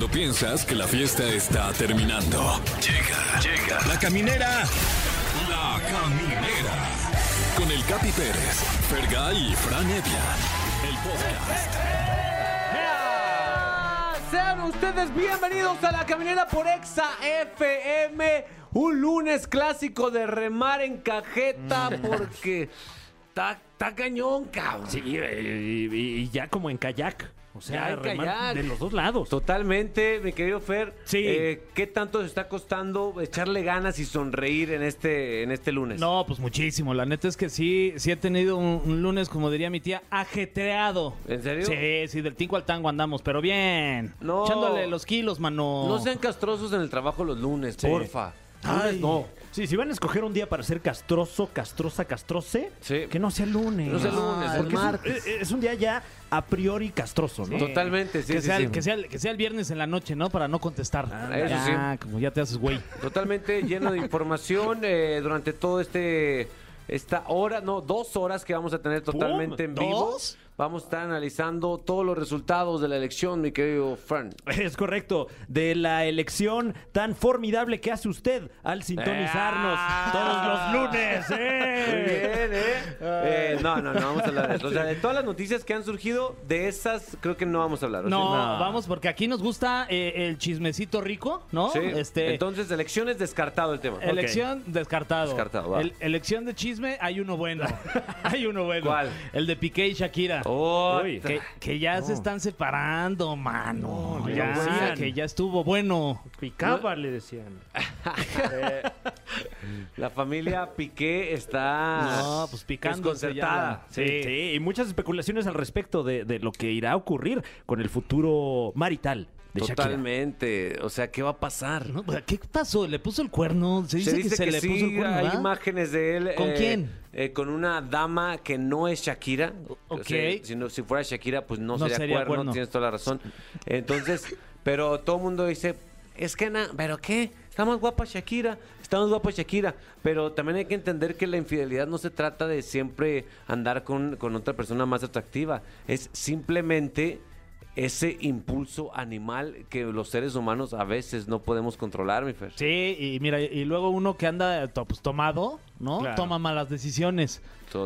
Cuando piensas que la fiesta está terminando. Llega, llega. La caminera. La caminera. Con el Capi Pérez, Fergay y Fran Evia. El podcast. Sean ustedes bienvenidos a la caminera por Exa FM. Un lunes clásico de remar en cajeta porque está está cañón, cabrón. Sí, y, y- y ya como en kayak. O sea, remar de los dos lados. Totalmente, mi querido Fer. Sí. Eh, ¿Qué tanto se está costando echarle ganas y sonreír en este, en este lunes? No, pues muchísimo. La neta es que sí, sí he tenido un, un lunes, como diría mi tía, ajetreado. ¿En serio? Sí, sí, del tinco al tango andamos, pero bien. No. Echándole los kilos, mano. No sean castrosos en el trabajo los lunes, porfa. Lunes Ay, no. Sí, si van a escoger un día para ser castroso, castrosa, castrose, Sí. que no sea lunes. No sea lunes, Porque el es un- martes. es, es un día ya a priori castroso, ¿no? Totalmente, sí, que, sí, sea, sí. el- Que, sea, el- que sea el viernes en la noche, ¿no? Para no contestar. eso ya, como ya te haces güey. Totalmente lleno de información eh, durante todo este esta hora, no, dos horas que vamos a tener totalmente en vivo. ¿Dos? Vamos a estar analizando todos los resultados de la elección, mi querido Fran. Es correcto, de la elección tan formidable que hace usted al sintonizarnos Ah. todos los lunes. ¿eh? Muy bien, ¿eh? Eh, No, no, no vamos a hablar de eso. O sea, de todas las noticias que han surgido, de esas creo que no vamos a hablar. No, vamos, porque aquí nos gusta eh, el chismecito rico, ¿no? Sí. Este, Entonces, elecciones descartado el tema. Elección descartado. Descartado, va. El- elección de chisme, hay uno bueno. hay uno bueno. ¿Cuál? El de Piqué y Shakira. Oh, Uy, Que, que ya se están separando, mano. No, ya, decían. que ya estuvo bueno. Picaba, le decían. Eh, La familia Piqué está No, pues desconcertada. ya. Sí, sí, y muchas especulaciones al respecto de, de lo que irá a ocurrir con el futuro marital de Shakira. Totalmente. O sea, ¿qué va a pasar? ¿No? ¿Qué pasó? ¿Le puso el cuerno? Se dice, Se dice que se que, le sí, puso el cuerno. hay ¿verdad? imágenes de él. ¿Con eh, quién? eh, con una dama que no es Shakira. O Ok. sea, si, no- si fuera Shakira, pues no, No sería, sería cuerno, cuerno. tienes toda la razón. Entonces, pero todo el mundo dice, es que, na, ¿pero qué? Está más guapa Shakira, está más guapa Shakira. Pero también hay que entender que la infidelidad no se trata de siempre andar con, con otra persona más atractiva. Es simplemente ese impulso animal que los seres humanos a veces no podemos controlar, mi Fer. Sí, y mira, y luego uno que anda pues, tomado, ¿no? Claro. Toma malas decisiones.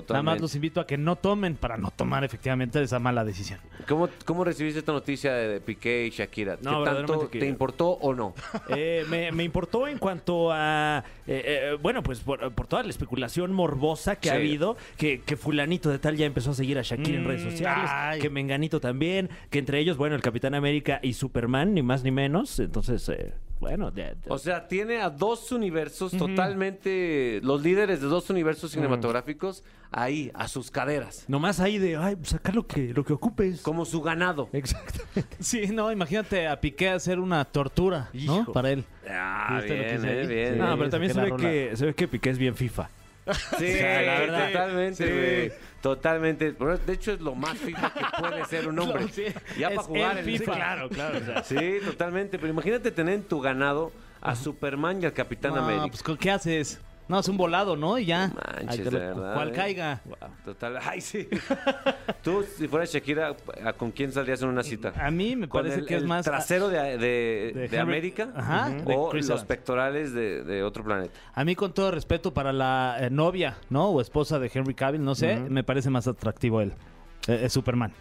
Nada más los invito a que no tomen para no tomar efectivamente esa mala decisión. ¿Cómo, ¿Cómo recibiste esta noticia de, Piqué y Shakira? No, ¿Qué tanto que- te importó o no? Eh, me, me importó en cuanto a, eh, eh, bueno, pues por, por toda la especulación morbosa que ha habido, que, que fulanito de tal ya empezó a seguir a Shakira en Mm, redes sociales, ay. que Menganito también, que entre ellos, bueno, el Capitán América y Superman, ni más ni menos, entonces, eh, bueno, ya- O sea, tiene a dos universos totalmente, los líderes de dos universos cinematográficos ahí, a sus caderas, nomás ahí de, ay, pues sacar lo que, lo que ocupes. como su ganado. Exactamente. Sí, no, imagínate a Piqué hacer una tortura, ¿no? Para él. Ah, ¿Viste lo que bien, eh, bien. Sí. No, pero también se ve, que, se ve que Piqué es bien FIFA. Sí, sea, la verdad. totalmente, Sí. Totalmente. De hecho, es lo más FIFA que puede ser un hombre. Sí. Ya Es para jugar el en FIFA. Claro, claro. o sea, Sí, totalmente. Pero imagínate tener en tu ganado a Superman y al Capitán No, América. pues ¿con ¿qué haces? No, es un volado, ¿no? Y ya. Manches, de verdad, Cual ¿eh? caiga. Total. Ay, sí. Tú, si fueras Shakira, ¿a- ¿con quién saldrías en una cita? A mí me ¿Con parece el, que es el más... trasero de, de- América? Ajá, O los Evans. pectorales de, otro planeta. A mí, con todo respeto para la eh, novia, ¿no? O esposa de Henry Cavill, no sé, me parece más atractivo él. Eh, es Superman.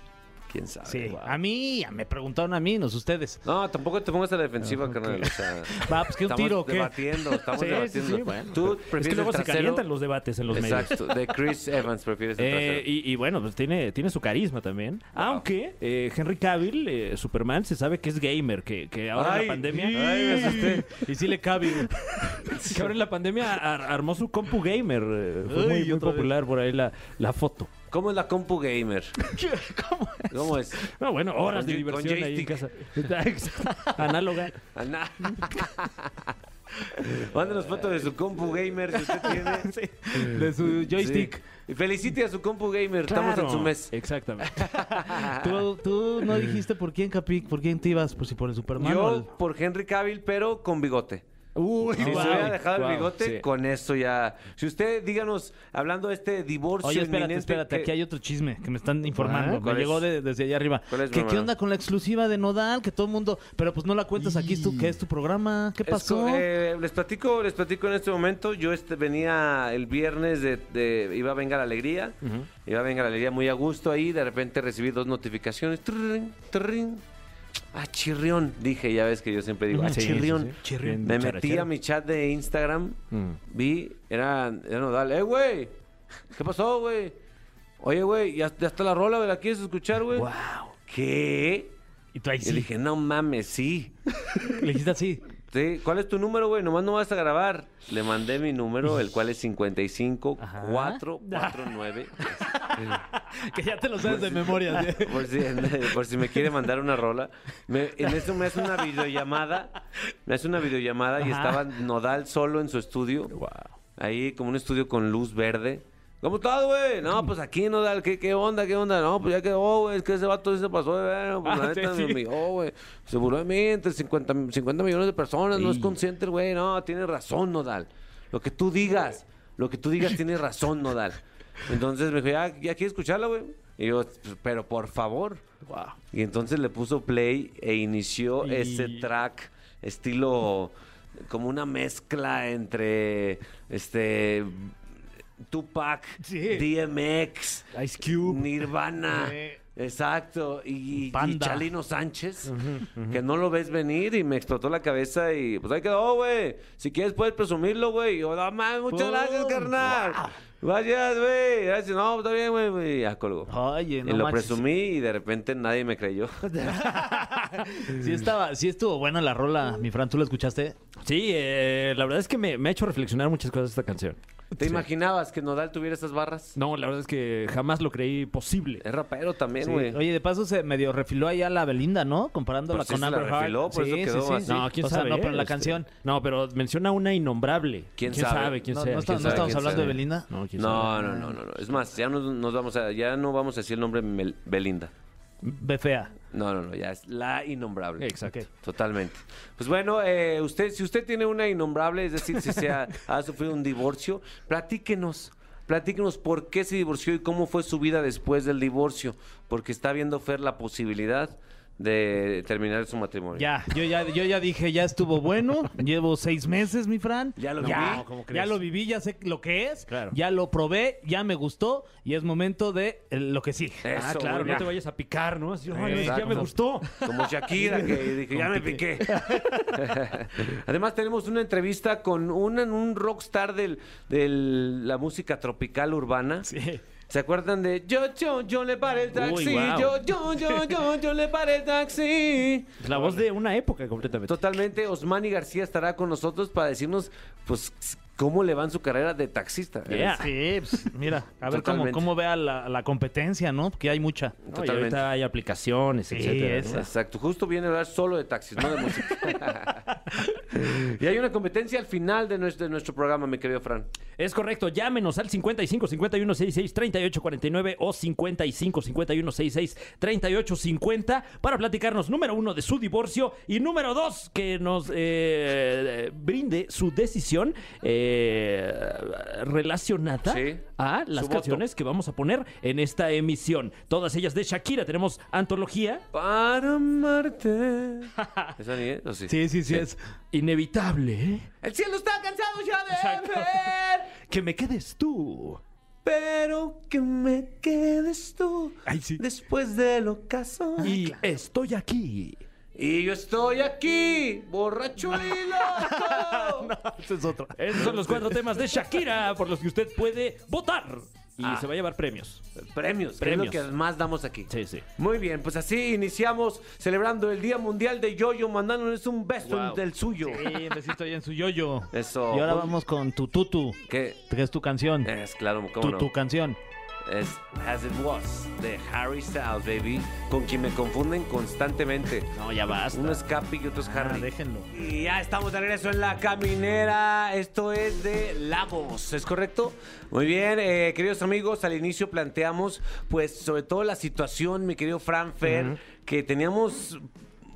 ¿Quién sabe? Sí. Wow. A mí, ya me preguntaron a mí, no ustedes. No, tampoco te pongas a la defensiva, carnal. O sea, Va, pues que un tiro, ¿qué? debatiendo, estamos Sí, debatiendo. sí, bueno. Tú Es que prefieres luego el se calientan los debates en los medios. Exacto, de Chris Evans prefieres el Eh, y, y bueno, pues tiene, tiene su carisma también. Aunque eh, Henry Cavill, eh, Superman, se sabe que es gamer, que, que ahora en la pandemia. ay, me asusté. Y sí le cabe. que ahora en la pandemia ar- armó su compu gamer. fue Ay, muy, muy otra vez. popular por ahí la, la foto. ¿Cómo es la compu gamer? ¿Cómo es? ¿Cómo es? No, bueno, horas Con de diversión ahí en casa. Análoga. Ana- Mándanos fotos de su compu gamer si usted tiene. De su joystick. Sí. Felicite a su compu gamer, estamos en su mes. Exactamente. ¿Tú, tú no dijiste por quién, Capic, por quién te ibas, por si por el Superman o el- Yo por Henry Cavill, pero con bigote. Uy, Si wow, se hubiera dejado wow, el bigote, sí. con eso ya. Si usted, díganos, hablando de este divorcio Oye, espérate, inminente, espérate. que- Aquí hay otro chisme que me están informando. ¿Cuál Me es? llegó de- desde allá arriba. ¿Cuál es, ¿Qué, onda con la exclusiva de Nodal? Que todo el mundo... Pero pues no la cuentas aquí, que es tu programa. ¿Qué pasó? eh, les platico, les platico en este momento. Yo este, venía el viernes de, de- iba a venga la alegría, iba a venga la alegría muy a gusto ahí. De repente recibí dos notificaciones. Trrrin. Ah, chirrión, dije, ya ves que yo siempre digo, ah, Sí, sí, chirrión. sí. Chirrión. Me metí Charachero. a mi chat de Instagram, Mm. vi, era, era Nodal. ¡Eh, güey! ¿Qué pasó, güey? Oye, güey, ya, ya está la rola, güey, ¿la quieres escuchar, güey? Wow. ¿Qué? Y tú ahí Y sí. le dije, no mames, sí. Le dijiste así. Sí, ¿cuál es tu número, güey? Nomás no vas a grabar. Le mandé mi número, el cual es 55 Ajá. 449. Que ya te lo sabes de memoria. ¿sí? por, si, por si me quiere mandar una rola. Me- en eso me hace una videollamada. Me hace una videollamada y estaba Nodal solo en su estudio. Ahí como un estudio con luz verde. ¿Cómo estás, güey? No, pues aquí, Nodal, ¿qué, ¿qué onda? ¿Qué onda? No, pues ya quedó, güey. Es que ese vato sí se pasó de ver. Pues la Ah, sí, neta sí. me humilló, güey. Se burló de mí entre 50, 50 millones de personas. No es consciente güey. No, tiene razón, Nodal. Lo que tú digas, lo que tú digas tiene razón, Nodal. Entonces me dijo, ya, ya quieres escucharla, güey. Y yo, pero por favor. Y entonces le puso play e inició Y- ese track estilo como una mezcla entre este Tupac, Sí. DMX, Ice Cube. Nirvana. Exacto, y, y. Chalino Sánchez, que no lo ves venir y me explotó la cabeza y pues ahí quedó, güey. Si quieres puedes presumirlo, güey. Y yo, no muchas gracias, carnal. Gracias, güey. Gracias, no, está bien, güey. Ya colgó. Oye, y no lo manches. presumí y de repente nadie me creyó. Sí, estaba, sí estuvo buena la rola, mi Fran. ¿Tú la escuchaste? Sí, eh, la verdad es que me, me ha hecho reflexionar muchas cosas esta canción. ¿Te Sí. imaginabas que Nodal tuviera esas barras? No, la verdad es que jamás lo creí posible. Es rapero también, Sí. güey. Oye, de paso se medio refiló ahí a la Belinda, ¿no? Comparándola Pues con Amber Heard. refiló, por eso quedó así. No, quién O sea, sabe. no, pero la Este, canción. No, pero menciona una innombrable. ¿Quién sabe? ¿Quién no, sea? no, está- ¿Quién no sabe? estamos quién hablando de sabe? Belinda. No, No, no, no, no, no. Es más, ya no nos vamos a, ya no vamos a decir el nombre Mel- Belinda. Ve fea. No, no, no, ya es la innombrable. Exacto. Totalmente. Pues bueno, eh, usted, si usted tiene una innombrable, es decir, si se ha, ha sufrido un divorcio, platíquenos. Platíquenos por qué se divorció y cómo fue su vida después del divorcio. Porque está viendo Fer la posibilidad de terminar su matrimonio. Ya, yo ya, yo ya dije, ya estuvo bueno. Llevo seis meses, mi Fran. Ya lo ya, viví. ¿cómo crees? ya lo viví, ya sé lo que es. Claro. Ya lo probé, ya me gustó y es momento de eh, lo que sigue. Eso, Ah, claro, güey, no ya. te vayas a picar, ¿no? Así, "Ay, Exacto. ya me gustó. Como Shakira, que dije, ya me piqué. Además, tenemos una entrevista con un, un rockstar de la música tropical urbana. Sí. ¿Se acuerdan de yo, yo, yo le paré el taxi? Uy, wow. Yo, yo, yo, yo, yo le paré el taxi. La voz de una época completamente. Totalmente, Osmani García estará con nosotros para decirnos, pues, cómo le va en su carrera de taxista. Yeah. Sí, pues, mira, a ver cómo, Totalmente. cómo vea la, la competencia, ¿no? Porque hay mucha. No, y Totalmente. ahorita hay aplicaciones, Sí, etcétera. ¿no? Exacto, justo viene a hablar solo de taxis, no de música. y hay una competencia al final de nuestro, de nuestro programa, mi querido Fran. Es correcto, llámenos al 55 51 66 38 49 o 55 51 66 38 50 para platicarnos, número uno, de su divorcio y número dos, que nos eh, brinde su decisión eh, relacionada Sí, a las voto. canciones que vamos a poner en esta emisión. Todas ellas de Shakira. Tenemos antología Para amarte. ¿Esa ni es? ¿O sí? Sí, sí, sí, es. inevitable. ¿eh? El cielo está cansado ya de Exacto. ver. Que me quedes tú. Pero que me quedes tú Ay, sí. después del ocaso. Y estoy aquí. Y yo estoy aquí, borracho y loco. Ese es otro. Esos son los cuatro temas de Shakira por los que usted puede votar. Y Ah. se va a llevar premios. Premios, Premios. que es lo que más damos aquí. Sí, sí. Muy bien, pues así iniciamos celebrando el Día Mundial de Yoyo, mandándoles un beso Wow. del suyo. Sí, un besito ahí en su yoyo. Eso. Y ahora vamos con tu tutu, ¿Qué? que es tu canción. Es claro, cómo Tu, no. tu canción. Es As It Was de Harry Styles, baby, con quien me confunden constantemente. No, ya basta. Uno es Capi y otro es Ah, Harry. déjenlo. Y ya estamos de regreso en la caminera. Esto es de Lagos, ¿es correcto? Muy bien, eh, queridos amigos, al inicio planteamos, pues, sobre todo la situación, mi querido Fran Fer, que teníamos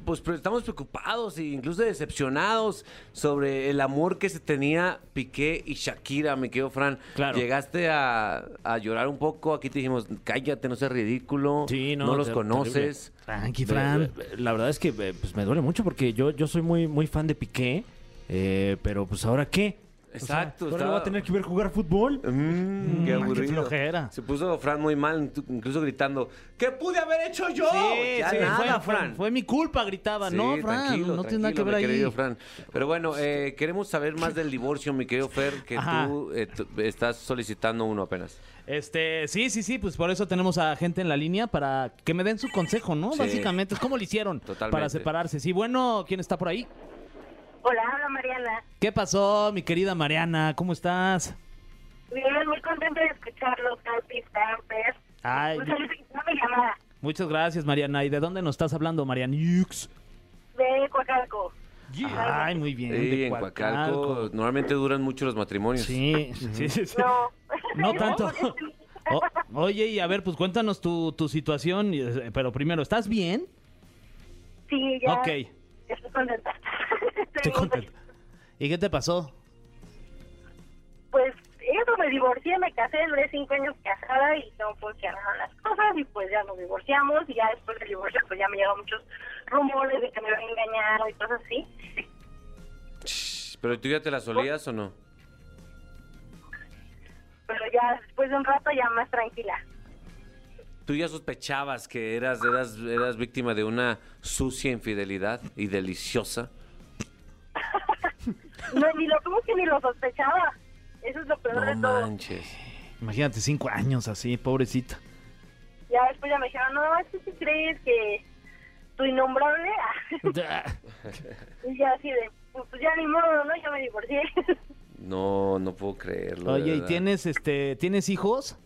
pues estamos preocupados e incluso decepcionados sobre el amor que se tenía Piqué y Shakira, mi querido Fran. Claro. Llegaste a, a llorar un poco, aquí te dijimos, cállate, no seas ridículo, Sí, no, no los conoces. Tranqui, Fran. La verdad es que eh, pues me duele mucho porque yo, yo soy muy, muy fan de Piqué, eh, pero pues ahora qué. O sea, Exacto, ahora estaba- le voy a tener que ver jugar fútbol. Mm, qué Mm, qué aburrido. flojera. Se puso Fran muy mal, incluso gritando, ¿qué pude haber hecho yo? Sí, ya sí, nada, fue, Fran. Fue mi culpa, gritaba. Sí, no, Fran, tranquilo, no tiene nada que ver ahí. querido Fran. Pero bueno, eh, queremos saber más del divorcio, mi querido Fer, que Ajá. tú eh, estás solicitando uno apenas. Este, sí, sí, sí, pues por eso tenemos a gente en la línea para que me den su consejo, ¿no? Sí. Básicamente, es como lo hicieron Totalmente. para separarse. Sí, bueno, ¿quién está por ahí? Hola, Mariana. ¿Qué pasó, mi querida Mariana? ¿Cómo estás? Bien, muy contenta de escucharlos, Capi, Stamper. Ay, Un saludo mi llamada muchas gracias, Mariana. ¿Y de dónde nos estás hablando, Mariana? Yux. de Coacalco. Ay, muy bien. Sí, de en Coacalco. Coacalco normalmente duran mucho los matrimonios. Sí, sí, sí. sí. No. No tanto. O- oye, y a ver, pues cuéntanos tu, tu situación, eh, pero primero, ¿estás bien? Sí, ya. Ok, Estoy contenta. Estoy contento. ¿Y qué te pasó? Pues eso, me divorcié, me casé, duré cinco años casada y no funcionaron las cosas y pues ya nos divorciamos y ya después del divorcio pues ya me llegaron muchos rumores de que me habían engañado y cosas así. ¿Pero tú ya te la solías o no? Pero ya después de un rato ya más tranquila. ¿Tú ya sospechabas que eras, eras, eras víctima de una sucia infidelidad y deliciosa? No, ni lo, ¿cómo que ni lo sospechaba? Eso es lo peor de No todo. manches. Imagínate, cinco años así, pobrecita. Ya después ya me dijeron, no, es que si crees que tu innombrable, y ya así de, pues, ya ni modo, ¿no? Ya me divorcié. No, no puedo creerlo. Oye, ¿y tienes este, tienes hijos?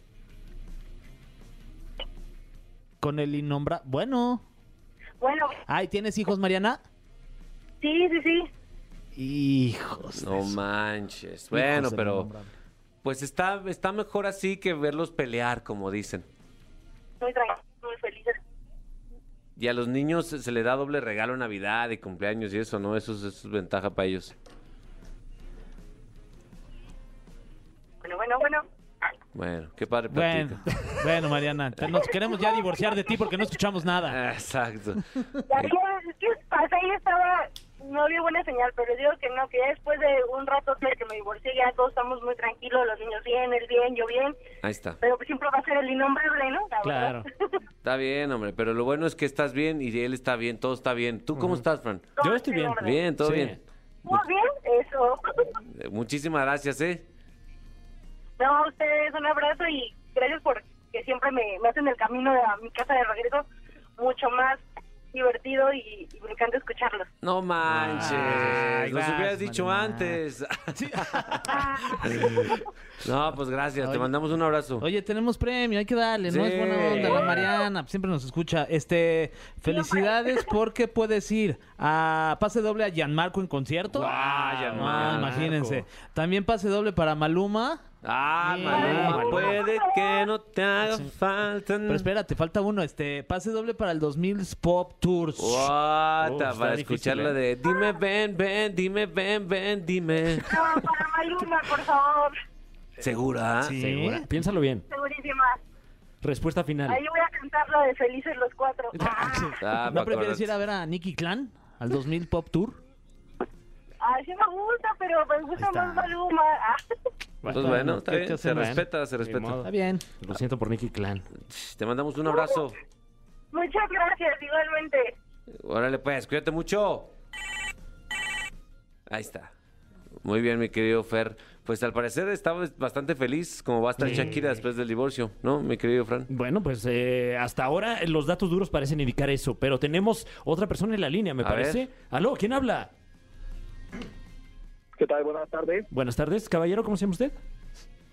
Con el innombrable. Bueno. bueno, Ay, ¿tienes hijos, Mariana? sí, sí, sí. Hijos. No manches. Bueno, pero pues está, está mejor así que verlos pelear, como dicen. Muy tranquila, muy feliz. Y a los niños se se le da doble regalo Navidad y cumpleaños y eso, ¿no? Eso es, eso es ventaja para ellos. Bueno, bueno, bueno. Bueno, qué padre Bueno, bueno, Mariana, nos queremos ya divorciar de ti porque no escuchamos nada. Exacto. Ya, ya, es que pasé y estaba, no había buena señal, pero digo que no, que ya después de un rato de que me divorcié, ya todos estamos muy tranquilos, los niños bien, él bien, yo bien, Ahí está. pero pues siempre va a ser el innombrable, ¿no? La Claro. verdad. Está bien, hombre, pero lo bueno es que estás bien y él está bien, todo está bien. ¿Tú cómo estás, Fran? Todo Yo estoy bien. orden. Bien, todo Sí. bien. Muy bien, eso. Eh, Muchísimas gracias, ¿eh? No, a ustedes un abrazo y gracias por que siempre me, me hacen el camino a mi casa de regreso mucho más divertido y, y me encanta escucharlos. No manches. Ay, Nos hubieras dicho Mariana. antes. no, pues gracias. Te mandamos un abrazo. Oye, tenemos premio, hay que darle, no es buena onda la Mariana, siempre nos escucha. Este, felicidades porque puedes ir a pase doble a Gianmarco en concierto. Guau, Ah, Gianmarco. imagínense. También pase doble para Maluma. Ah, Sí. Maluma, puede que no te haga falta. Pero espérate, falta uno, este, pase doble para el 2000 Pop Tours. What, está para difícil, escuchar la ¿eh? de Dime, ven, ven, dime, ven, ven, dime. No, para Maluma, por favor. ¿Segura? Sí. ¿Segura? Piénsalo bien. Segurísima. Respuesta final. Ahí voy a cantar la de Felices los Cuatro. Ah, ¿No pa' prefieres acordarte. ir a ver a Nicky Clan al 2000 Pop Tour? Ay, sí me gusta, pero me gusta más Maluma. Ah. Pues bueno, está ¿qué- bien, qué se respeta, se respeta. Está bien. Lo siento por Nicky Clan. Te mandamos un abrazo. Muchas gracias, igualmente. Órale, pues, cuídate mucho. Ahí está. Muy bien, mi querido Fer. Pues al parecer estaba bastante feliz como va a estar Shakira después del divorcio, ¿no, mi querido Fran? Bueno, pues eh, hasta ahora eh, los datos duros parecen indicar eso, pero tenemos otra persona en la línea, me A parece. Aló, ¿quién habla? ¿Qué tal? Buenas tardes. Buenas tardes, caballero, ¿cómo se llama usted?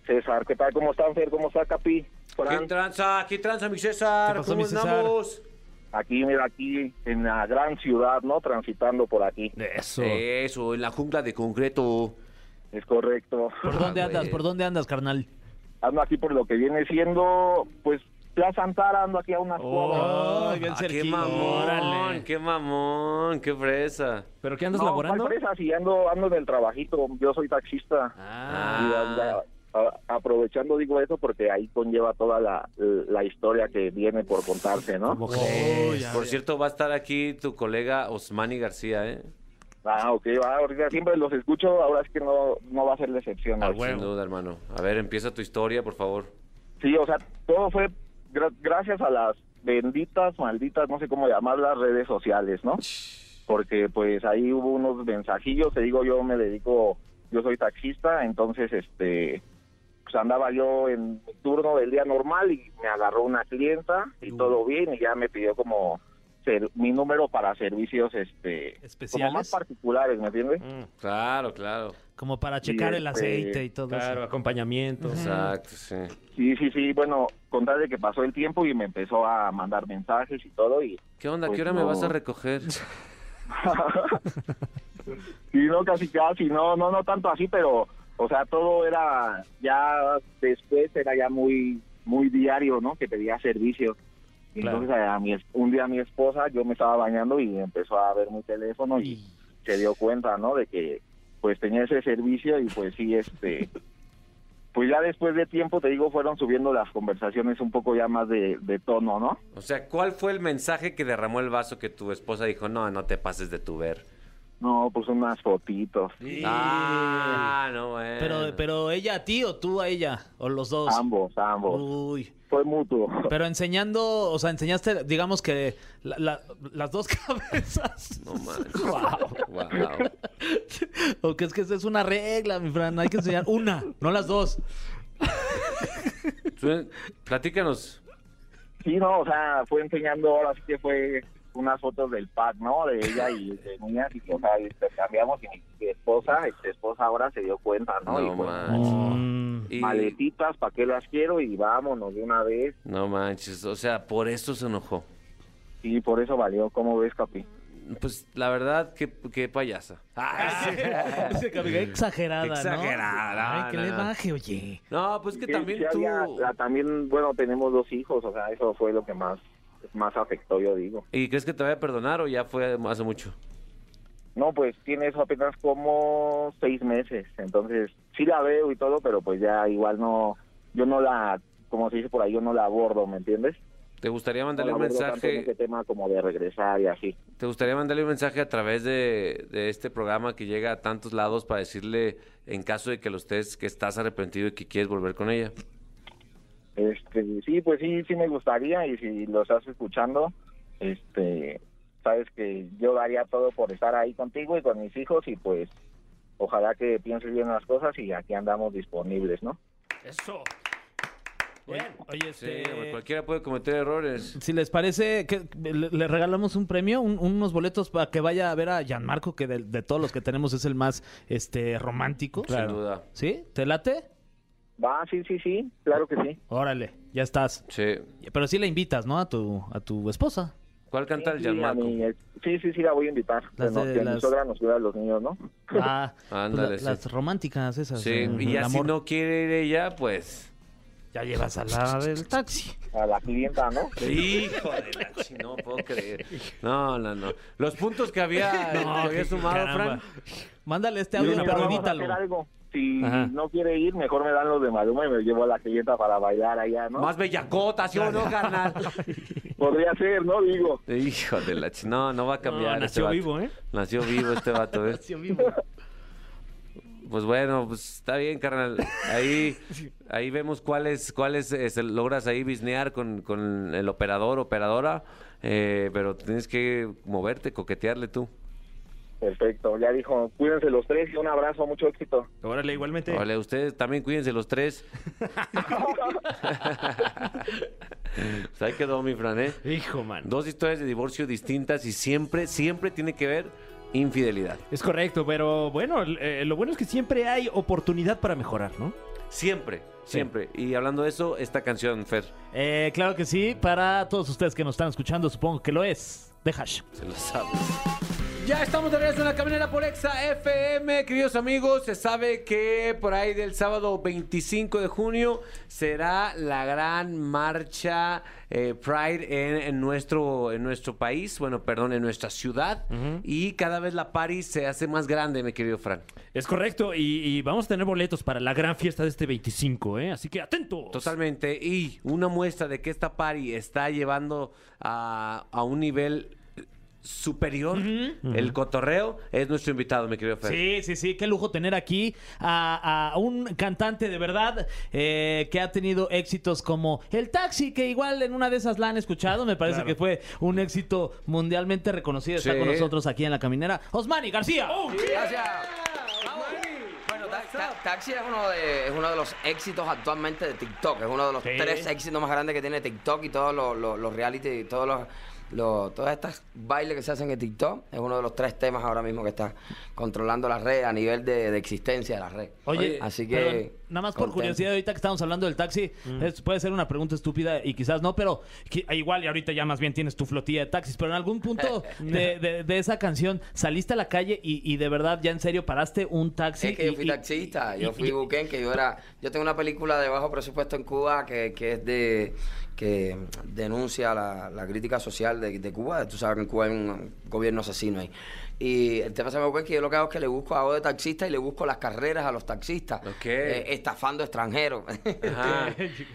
César, ¿qué tal? ¿Cómo están, Fer? ¿Cómo está, Capi? ¿Qué tranza? ¿Qué tranza, mi César? ¿Qué pasó, ¿Cómo mi César? andamos? Aquí, mira, aquí en la gran ciudad, ¿no? Transitando por aquí. Eso. Eso, en la jungla de concreto. Es correcto. ¿Por dónde Ah, andas? ¿Por dónde andas, carnal? Ando aquí por lo que viene siendo, pues, fui a Santara, ando aquí a unas. Oh, bien Ah, qué mamón, Órale. qué mamón, qué fresa. ¿Pero qué andas No, laborando? ¿cuál fresa? Sí, ando, ando en el trabajito, yo soy taxista. Ah, Y, anda- a- aprovechando digo eso porque ahí conlleva toda la, la historia que viene por contarse, ¿no? ¿cómo crees? Por cierto, va a estar aquí tu colega Osmani García, ¿eh? Ah, ok, va, ahorita siempre los escucho, ahora es que no, no va a ser la excepción. Ah, bueno. Sin duda, hermano. A ver, empieza tu historia, por favor. Sí, o sea, todo fue gra- gracias a las benditas, malditas, no sé cómo llamarlas, redes sociales, ¿no? Porque pues ahí hubo unos mensajillos, te digo, yo me dedico, yo soy taxista, entonces este, pues andaba yo en mi turno del día normal y me agarró una clienta y todo bien y ya me pidió como ser, mi número para servicios este como Especiales. más particulares, ¿me entiendes? Mm, Claro, claro. Como para checar el este, aceite y todo Claro, eso. acompañamiento. Exacto, sí. Sí, sí, sí, bueno, con tal de que pasó el tiempo y me empezó a mandar mensajes y todo y ¿Qué onda? ¿Qué Pues hora me vas a recoger? Sí, no, casi, casi, no, no, no tanto así, pero, o sea, todo era, ya después era ya muy, muy diario, ¿no? Que pedía servicio. Y Claro. Entonces, a mi, un día mi esposa, yo me estaba bañando y empezó a ver mi teléfono y se dio cuenta, ¿no? De que, pues, tenía ese servicio y, pues, sí, este, pues ya después de tiempo, te digo, fueron subiendo las conversaciones un poco ya más de, de tono, ¿no? O sea, ¿cuál fue el mensaje que derramó el vaso que tu esposa dijo, no, no te pases de tu ver? No, pues unas fotitos. Ah, no, bueno. Pero, pero ella a ti o tú a ella, o los dos. Ambos, ambos. Uy. Fue mutuo. Pero enseñando, o sea, enseñaste, digamos que la- la- las dos cabezas. No manches. Wow. Wow. O que es que esa es una regla, mi Fran. Hay que enseñar una, no las dos. Platícanos. Sí, no, o sea, fue enseñando, ahora sí que fue unas fotos del pack, ¿no? De ella y de niñas, y o sea, intercambiamos y mi, esposa, ex esposa ahora se dio cuenta, ¿no? No y pues, manches. Y- maletitas, ¿para qué las quiero? Y vámonos de una vez. No manches. O sea, por eso se enojó. Y por eso valió, ¿cómo ves, Capi? Pues la verdad, qué, qué payasa. Amiga exagerada, ¿no? Exagerada, Ay, que no, le baje, oye. No, pues que Sí, también sí tú. había- la- también, bueno, tenemos dos hijos, o sea, eso fue lo que más, más afectó, yo digo. ¿Y crees que te vaya a perdonar o ya fue hace mucho? No, pues tiene eso apenas como seis meses, entonces sí la veo y todo, pero pues ya igual no, yo no la, como se dice por ahí, yo no la abordo, ¿me entiendes? ¿Te gustaría mandarle un en mensaje? ese tema como de regresar y así. ¿Te gustaría mandarle un mensaje a través de, de este programa que llega a tantos lados para decirle, en caso de que lo estés, que estás arrepentido y que quieres volver con ella? Este, sí, pues sí, sí me gustaría y si lo estás escuchando, este, sabes que yo daría todo por estar ahí contigo y con mis hijos y pues ojalá que pienses bien las cosas y aquí andamos disponibles, ¿no? Eso. Bien. Oye, este... cualquiera puede cometer errores. Si les parece, que le, le regalamos un premio, un- unos boletos para que vaya a ver a Gianmarco, que de, de todos los que tenemos es el más este romántico. Sin duda. ¿Sí? ¿Te late? Va, sí, sí, sí, claro que sí. Órale, ya estás. Sí. Pero sí la invitas, ¿no? A tu, a tu esposa. ¿Cuál canta el Sí, Gianmarco? sí, sí, sí, la voy a invitar. Las no- de que las- nos cuida a los niños, ¿no? Ah, pues Ándale, la- sí. las románticas esas. Sí, y ya si no quiere ir ella, pues... Ya llevas a la del taxi. A la clienta, ¿no? Hijo de la no puedo creer. No, no, no. Los puntos que había, que había sumado, Caramba. Fran. Mándale este audio, pero pero vamos a edítalo. Si Ajá. no quiere ir, mejor me dan los de Maluma y me llevo a la clienta para bailar allá, ¿no? Más bellacota, ¿sí o no, carnal? Podría ser, ¿no? Digo. Hijo de la chi- No, no va a cambiar. No, este nació vato. vivo, ¿eh? Nació vivo este vato, ¿eh? Sí, vivo. Pues bueno, pues está bien, carnal. Ahí, ahí vemos cuáles, cuáles eh, se logras ahí bisnear con, con el operador, operadora. eh, pero tienes que moverte, coquetearle tú. Perfecto, ya dijo, cuídense los tres y un abrazo, mucho éxito. Órale, igualmente. Vale, ustedes también cuídense los tres. pues ahí quedó mi Fran, ¿eh? Hijo, man. Dos historias de divorcio distintas y siempre, siempre tiene que ver infidelidad. Es correcto, pero bueno, eh, lo bueno es que siempre hay oportunidad para mejorar, ¿no? Siempre, siempre. Y hablando de eso, esta canción, Fer, Eh, claro que sí, para todos ustedes que nos están escuchando, supongo que lo es. De Hash. se lo sabe. Ya estamos de regreso en la caminera por Exa FM, queridos amigos. Se sabe que por ahí del sábado 25 de junio será la gran marcha eh, Pride en, en nuestro, en nuestro país, bueno, perdón, en nuestra ciudad. Y cada vez la party se hace más grande, mi querido Fran. Es correcto, y, y vamos a tener boletos para la gran fiesta de este 25, ¿eh? Así que atentos. Totalmente. Y una muestra de que esta party está llevando a, a un nivel superior el cotorreo es nuestro invitado, mi querido Fer. Sí, sí, sí, qué lujo tener aquí a, a un cantante de verdad eh, que ha tenido éxitos como El Taxi, que igual en una de esas la han escuchado, me parece que fue un éxito mundialmente reconocido. Está Sí. con nosotros aquí en la caminera. Osmani García. Gracias. Bueno, Ta- Ta- Taxi es uno, de, es uno de los éxitos actualmente de TikTok. Es uno de los Sí. tres éxitos más grandes que tiene TikTok y todos los, los- los reality y todos los, los- todas estas bailes que se hacen en TikTok. Es uno de los tres temas ahora mismo que está controlando la red a nivel de, de existencia de la red. Oye, así que. perdón, nada más por curiosidad, ahorita que estamos hablando del taxi, es- puede ser una pregunta estúpida y quizás no, pero que- igual y ahorita ya más bien tienes tu flotilla de taxis, pero en algún punto de, de- de esa canción saliste a la calle y, y de verdad ya en serio paraste un taxi. Es que yo fui y- taxista, yo y- fui y- buquén, que yo era... Yo tengo una película de bajo presupuesto en Cuba que, que es de... que denuncia la, la crítica social de, de Cuba. Tú sabes que en Cuba hay un gobierno asesino ahí. Y el tema se me ocurre que yo lo que hago es que le busco hago de taxista y le busco las carreras a los taxistas. Ok. eh, estafando extranjeros. Ajá.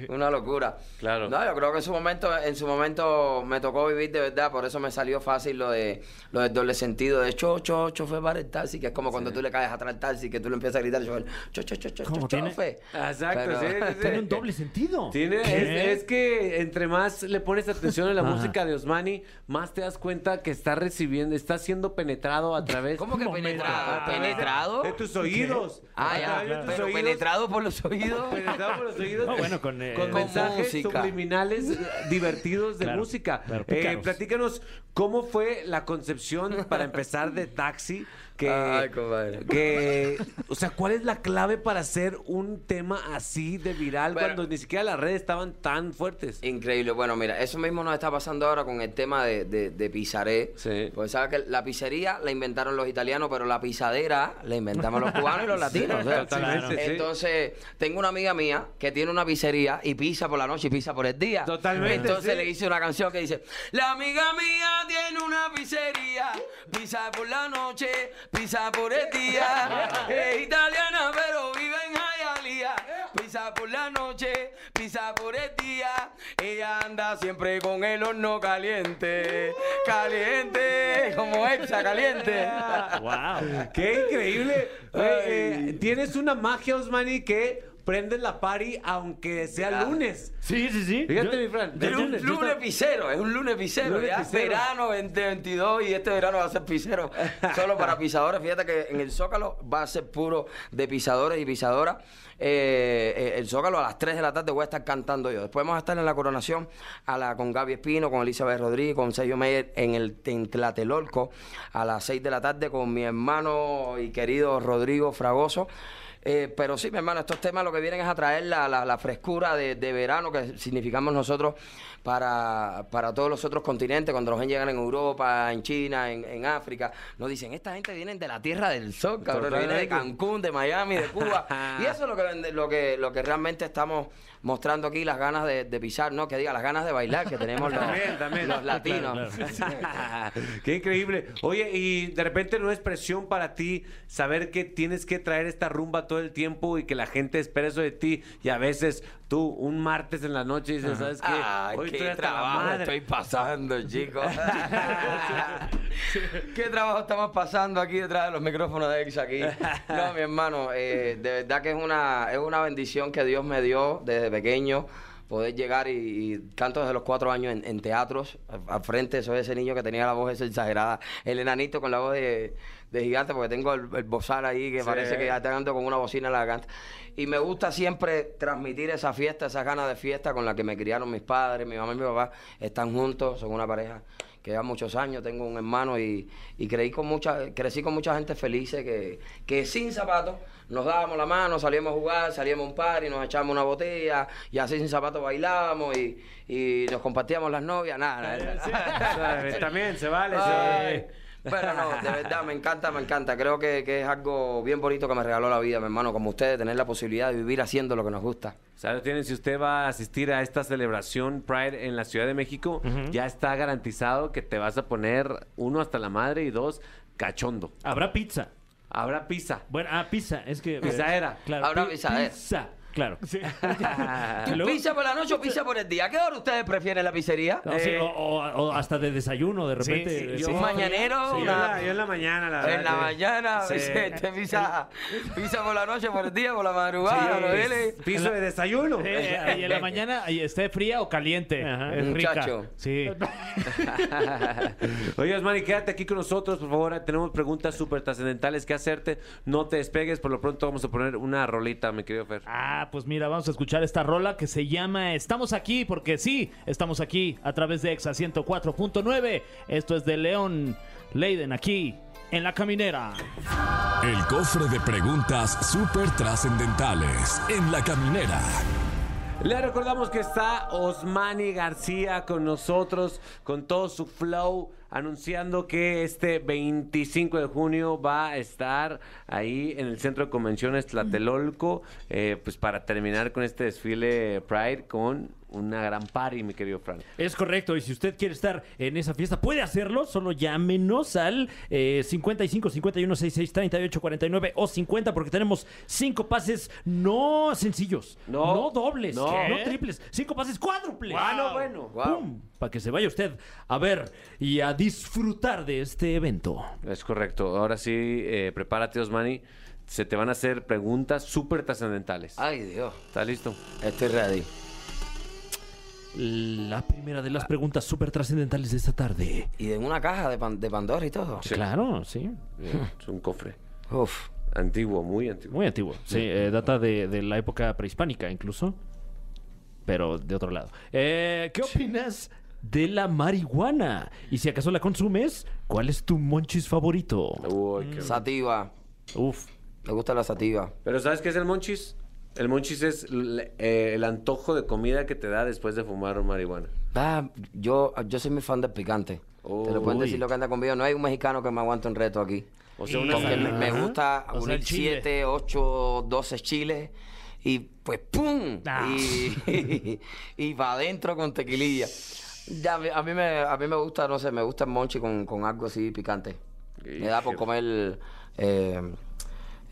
Una locura. Claro. No, yo creo que en su momento, en su momento me tocó vivir de verdad, por eso me salió fácil lo de lo del doble sentido de cho, cho, chofer para el taxi, que es como cuando tú le caes atrás al taxi, que tú le empiezas a gritar chofer, cho, cho, cho, cho, ¿Cómo cho, tiene? chofe. Exacto, Pero- sí, sí, sí. Tiene un doble sentido. Tiene, es, es que entre más le pones atención a la música de Osmani, más te das cuenta que está recibiendo, está siendo penetrado a través. ¿Cómo que penetrado? ¿Penetrado? De tus oídos. Ah, ya, tus pero oídos. penetrado por los oídos. Penetrado por los oídos. No, bueno, con, eh, con con mensajes música. subliminales eh, divertidos de Claro, música. claro, Eh, platícanos cómo fue la concepción para empezar de Taxi. Que, Ay, compadre. que, o sea, ¿cuál es la clave para hacer un tema así de viral Bueno. cuando ni siquiera las redes estaban tan fuertes? Increíble. Bueno, mira, eso mismo nos está pasando ahora con el tema de, de, de Pizaré. Sí. Pues sabes que la pizzería la inventaron los italianos, pero la pisadera la inventamos los cubanos y los latinos. o sea, Totalmente, sí. Entonces, tengo una amiga mía que tiene una pizzería y pisa por la noche y pisa por el día. Totalmente, Entonces sí. le hice una canción que dice: La amiga mía tiene una pizzería, pisa por la noche, pisa por el día. Es italiana, pero vive en Hialeah. Pisa por la noche, pisa por el día. Ella anda siempre con el horno caliente, caliente, como hecha caliente. Wow. ¡Qué increíble! Oye, Ay. eh, tienes una magia, Osmani, que prende la party aunque sea Claro. lunes. Sí, sí, sí. Fíjate, Yo- mi Fran. Es un lunes estaba- pisero, es un lunes pisero. Lunes ya pisero. verano 2022 y este verano va a ser pisero solo para pisadores. Fíjate que en el Zócalo va a ser puro de pisadores y pisadoras. Eh, eh, el Zócalo a las 3 de la tarde voy a estar cantando yo. Después vamos a estar en la coronación a la, con Gaby Espino, con Elizabeth Rodríguez, con Sergio Meyer en el en Tlatelolco a las 6 de la tarde con mi hermano y querido Rodrigo Fragoso. Eh, pero sí, mi hermano, estos temas lo que vienen es a traer la, la- la frescura de, de verano que significamos nosotros para, para todos los otros continentes. Cuando los gente llegan en Europa, en China, en, en África, nos dicen, esta gente viene de la tierra del sol, cabrón. Viene de. Cancún, de Miami, de Cuba. y eso es lo que, lo que, lo que realmente estamos mostrando aquí, las ganas de, de pisar, ¿no? Que diga, las ganas de bailar que tenemos los, También, también. los latinos. Qué increíble. Oye, y de repente no es presión para ti saber que tienes que traer esta rumba todo el tiempo y que la gente espera eso de ti y a veces tú un martes en la noche dices, ¿sabes qué? Ay, Hoy estoy qué hasta la trabajo madre". estoy pasando, chicos. qué trabajo estamos pasando aquí detrás de los micrófonos de Ex aquí. No, mi hermano, eh, de verdad que es una, es una bendición que Dios me dio desde pequeño poder llegar y, y canto desde los cuatro años en, en teatros. Al, al frente soy ese niño que tenía la voz esa exagerada. El enanito con la voz de, de gigante porque tengo el, el bozal ahí que Sí. parece que ya está ando con una bocina en la garganta. Y me gusta siempre transmitir esa fiesta, esas ganas de fiesta con la que me criaron mis padres, mi mamá y mi papá. Están juntos, son una pareja que lleva muchos años, tengo un hermano y, y creí con mucha, crecí con mucha gente feliz que, que sin zapatos nos dábamos la mano, salíamos a jugar, salíamos a un par y nos echábamos una botella y así sin zapatos bailábamos y, y nos compartíamos las novias, nada, nada. También se vale. se Ay, vale. Pero no, de verdad, me encanta, me encanta. Creo que, que es algo bien bonito que me regaló la vida, mi hermano, como ustedes, tener la posibilidad de vivir haciendo lo que nos gusta. ¿Sabes? Tienen, si usted va a asistir a esta celebración Pride en la Ciudad de México, ya está garantizado que te vas a poner uno hasta la madre y dos cachondo. Habrá pizza. Habrá pizza. Bueno, ah, pizza. Es que. Pizzadera. Claro. Habrá pi- pizzadera. Pizza. Claro. Luego- ¿Pizza por la noche o pizza por el día? ¿A qué hora ustedes prefieren la pizzería? No, sí, Eh, o, o- o hasta de desayuno, de repente. sí, Sí, yo- ¿Un mañanero? Sí, una- en la, yo en la mañana, la En verdad la que- mañana, Sí. Vicente, pizza, pizza por la noche, por el día, por la madrugada, ¿no Sí, viene? Piso de desayuno. Eh, y en la mañana esté fría o caliente. Ajá. Es rica. Muchacho. Sí. Oye, Osmani, quédate aquí con nosotros, por favor. Tenemos preguntas súper trascendentales que hacerte. No te despegues, por lo pronto vamos a poner una rolita, mi querido Fer. Ah, pues mira, vamos a escuchar esta rola que se llama Estamos aquí, porque sí, estamos aquí a través de Exa 104.9. Esto es de León Leiden aquí en la caminera. El cofre de preguntas súper trascendentales en la caminera. Le recordamos que está Osmani García con nosotros, con todo su flow, anunciando que este 25 de junio va a estar ahí en el Centro de Convenciones Tlatelolco, eh, pues para terminar con este desfile Pride con una gran party, mi querido Fran. Es correcto, y si usted quiere estar en esa fiesta, puede hacerlo, solo llámenos al eh, 55 51 66 38 49 o 50, porque tenemos cinco pases no sencillos, No. no, dobles, No. no triples, cinco pases cuádruples. Ah, no, bueno. Wow. Para que se vaya usted a ver y a disfrutar de este evento. Es correcto. Ahora sí, eh, prepárate, Osmani. Se te van a hacer preguntas súper trascendentales. Ay, Dios, ¿Estás listo? estoy ready. La primera de las preguntas súper trascendentales de esta tarde. Y en una caja de, pan- de Pandora y todo. Claro, sí. Es un cofre Uf. antiguo, muy antiguo. Muy antiguo. Sí, eh, data de, de la época prehispánica incluso. Pero de otro lado. Eh, ¿Qué opinas de la marihuana? Y si acaso la consumes, ¿cuál es tu monchis favorito? Uy, qué- Sativa. Uf. Me gusta la sativa. Pero ¿sabes qué es el monchis? El monchis es eh, el antojo de comida que te da después de fumar marihuana. Ah, yo, yo soy muy fan del picante. Te lo pueden Uy. decir lo que anda conmigo. No hay un mexicano que me aguante un reto aquí. O sea, una Porque me, gusta O sea, el unir chile. 7, 8, 12 chiles y pues ¡pum! Ah. Y, y, para adentro con tequililla. Ya, a mí- a mí, me, a mí me gusta, no sé, me gusta el monchi con, con algo así picante. Me da por comer, eh,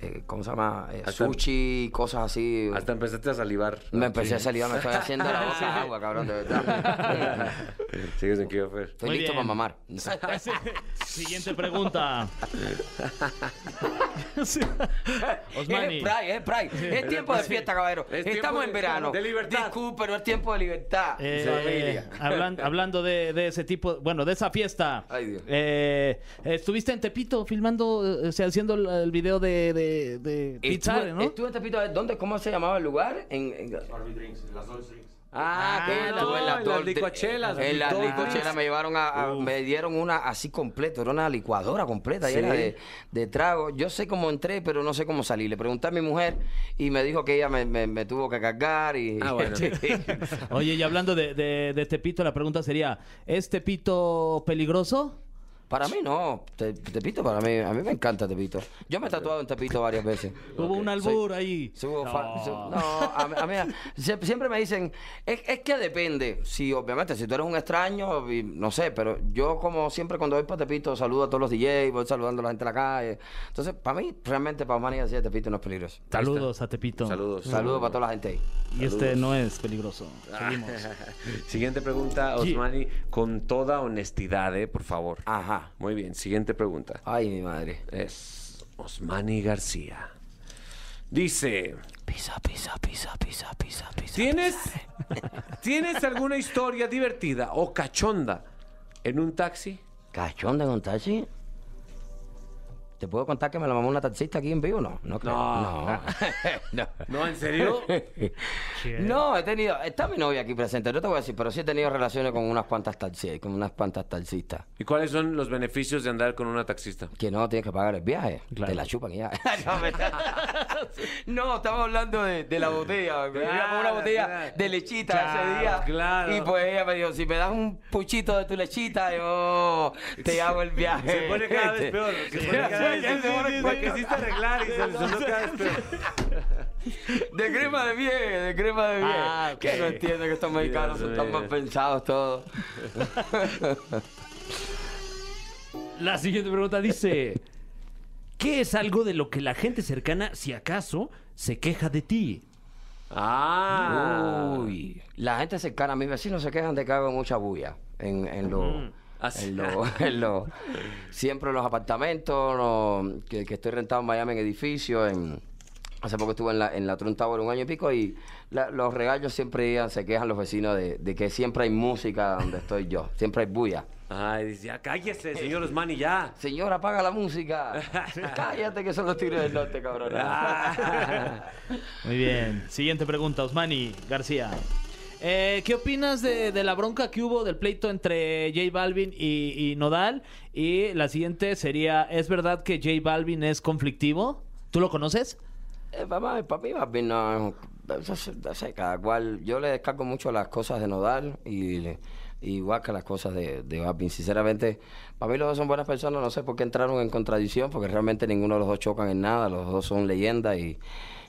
eh, ¿cómo se llama? Eh, sushi, cosas así. Hasta empezaste a salivar. Me empecé a salir, me estoy haciendo la boca agua, cabrón, de verdad. Sigues en Kio Fer. Estoy Muy listo bien. para mamar. Siguiente pregunta. Sí. Osmani. Es Pride, es Pride. Es tiempo de fiesta, caballero. Es Estamos de- en verano. de libertad. Disculpe, pero es tiempo de libertad. Eh, familia. hablan- hablando de, de ese tipo, bueno, de esa fiesta. Ay, Dios. Eh, estuviste en Tepito filmando, o sea, haciendo el, el video de, de, ¿no? estuve en Tepito, ¿dónde? ¿Cómo se llamaba el lugar? En, en- Ah, que ¿cómo estuve no? en las En las Dol- licuachelas. En las licuachelas me llevaron a, a- me dieron una así completa, era una licuadora completa llena Sí. de, de trago. Yo sé cómo entré, pero no sé cómo salí. Le pregunté a mi mujer y me dijo que ella me, me- me tuvo que cargar y Ah, bueno. Oye, y hablando de, de- de Tepito, la pregunta sería, ¿es Tepito peligroso? Para mí no, Te- Tepito para mí, a mí me encanta Tepito. Yo me he tatuado en Tepito varias veces. Hubo un albur ahí. Fa- No. su- no, a, mí- a mí sie- siempre me dicen, es, es que depende. Si obviamente, si tú eres un extraño, y no sé, pero yo como siempre cuando voy para Tepito saludo a todos los DJs, voy saludando a la gente en la calle. Entonces, para mí, realmente, para Manía decir Tepito no es peligroso. Saludos a Tepito. Saludos. Saludos para toda la gente ahí. Y este no es peligroso. Seguimos. Siguiente pregunta, Osmani, con toda honestidad, ¿eh? Por favor. Ajá. Muy bien, siguiente pregunta. Ay, mi madre. Es Osmani García. Dice, Pisa, pisa, pisa, pisa, pisa, pisa. ¿tienes, ¿tienes alguna historia divertida o cachonda en un taxi? ¿Cachón de un taxi? ¿Te puedo contar que me la mamó una taxista aquí en vivo? No, no creo. No. No. no. No, ¿en serio? No, he tenido, está mi novia aquí presente, no te voy a decir, pero sí he tenido relaciones con unas cuantas taxis, con unas cuantas taxistas. ¿Y cuáles son los beneficios de andar con una taxista? Que no tienes que pagar el viaje, te la chupan y ya. no, me- No, estamos hablando de, de la botella. Me iba con una Claro, botella claro. de lechita Claro, ese día. claro. Y pues ella me dijo, si me das un puchito de tu lechita, yo te hago el viaje. Se pone cada vez peor. Se pone cada vez Quisiste arreglar y se. De crema de miel, de crema de miel. Ah, ok. Que no entiende que estos mexicanos son tan mal pensados todos. La siguiente pregunta dice: ¿Qué es algo de lo que la gente cercana, si acaso, se queja de ti? Ah. Uy, la gente cercana a mis vecinos se quejan de que hago mucha bulla en, en lo, Ah, sí. en lo, en lo- siempre en los apartamentos, no, que, que estoy rentado en Miami en edificios, en, hace poco estuve en la, en la Trump Tower un año y pico y la- los regalos siempre iban, se quejan los vecinos de, de que siempre hay música donde estoy yo, siempre hay bulla. Ay, dice, ya cállese, señor Osmani, ya. Señora, apaga la música. Cállate que son los tigres del norte, cabrón. Muy bien. Siguiente pregunta, Osmani García. Eh, ¿Qué opinas de, la bronca que hubo del pleito entre J Balvin y, Nodal? Y la siguiente sería, ¿es verdad que J Balvin es conflictivo? ¿Tú lo conoces? Eh, para, para mí, bien, no. no sé, cada cual. Yo le descargo mucho las cosas de Nodal y, igual que las cosas de, de Balvin. Sinceramente, para mí los dos son buenas personas. No sé por qué entraron en contradicción, porque realmente ninguno de los dos chocan en nada. Los dos son leyendas y.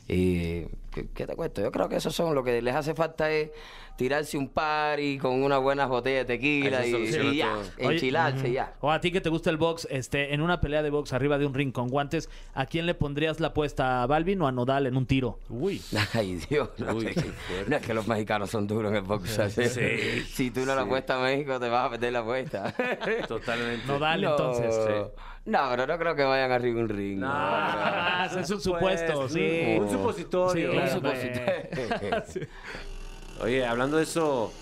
y ¿qué, te cuento? Yo creo que esos son lo que les hace falta es tirarse un party con una buena botella de tequila Eso y, y ya. Oye, enchilarse y ya. O a ti que te gusta el box, este, en una pelea de box arriba de un ring con guantes, ¿a quién le pondrías la apuesta? ¿A Balvin o a Nodal en un tiro? Uy. Ay, Dios, no, Uy, sé no es que los mexicanos son duros en el box. si tú no la apuestas a México, te vas a perder la apuesta. Totalmente. Nodal, No, entonces. No, pero no creo que vayan arriba un ring. No, no, Ah, es un supuesto, sí. Un supositorio. Sí, Un claro. supositorio. Oye, hablando de eso,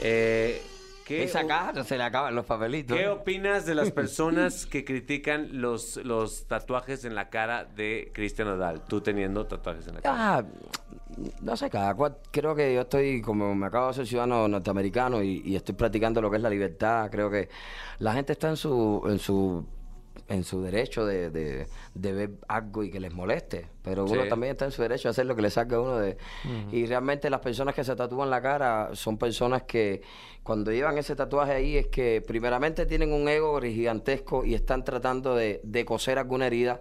eh, ¿qué, Esa caja no se le acaban los papelitos. ¿qué opinas de las personas que critican los, los tatuajes en la cara de Cristian Nodal? Tú teniendo tatuajes en la cara. Ah, no sé, cada cual. Creo que yo estoy, como me acabo de ser ciudadano norteamericano y, y estoy practicando lo que es la libertad. Creo que la gente está en su, en su, en su derecho de, de- de ver algo y que les moleste. Pero uno también está en su derecho a hacer lo que le salga a uno de. Y realmente las personas que se tatúan la cara son personas que cuando llevan ese tatuaje ahí es que primeramente tienen un ego gigantesco y están tratando de, de coser alguna herida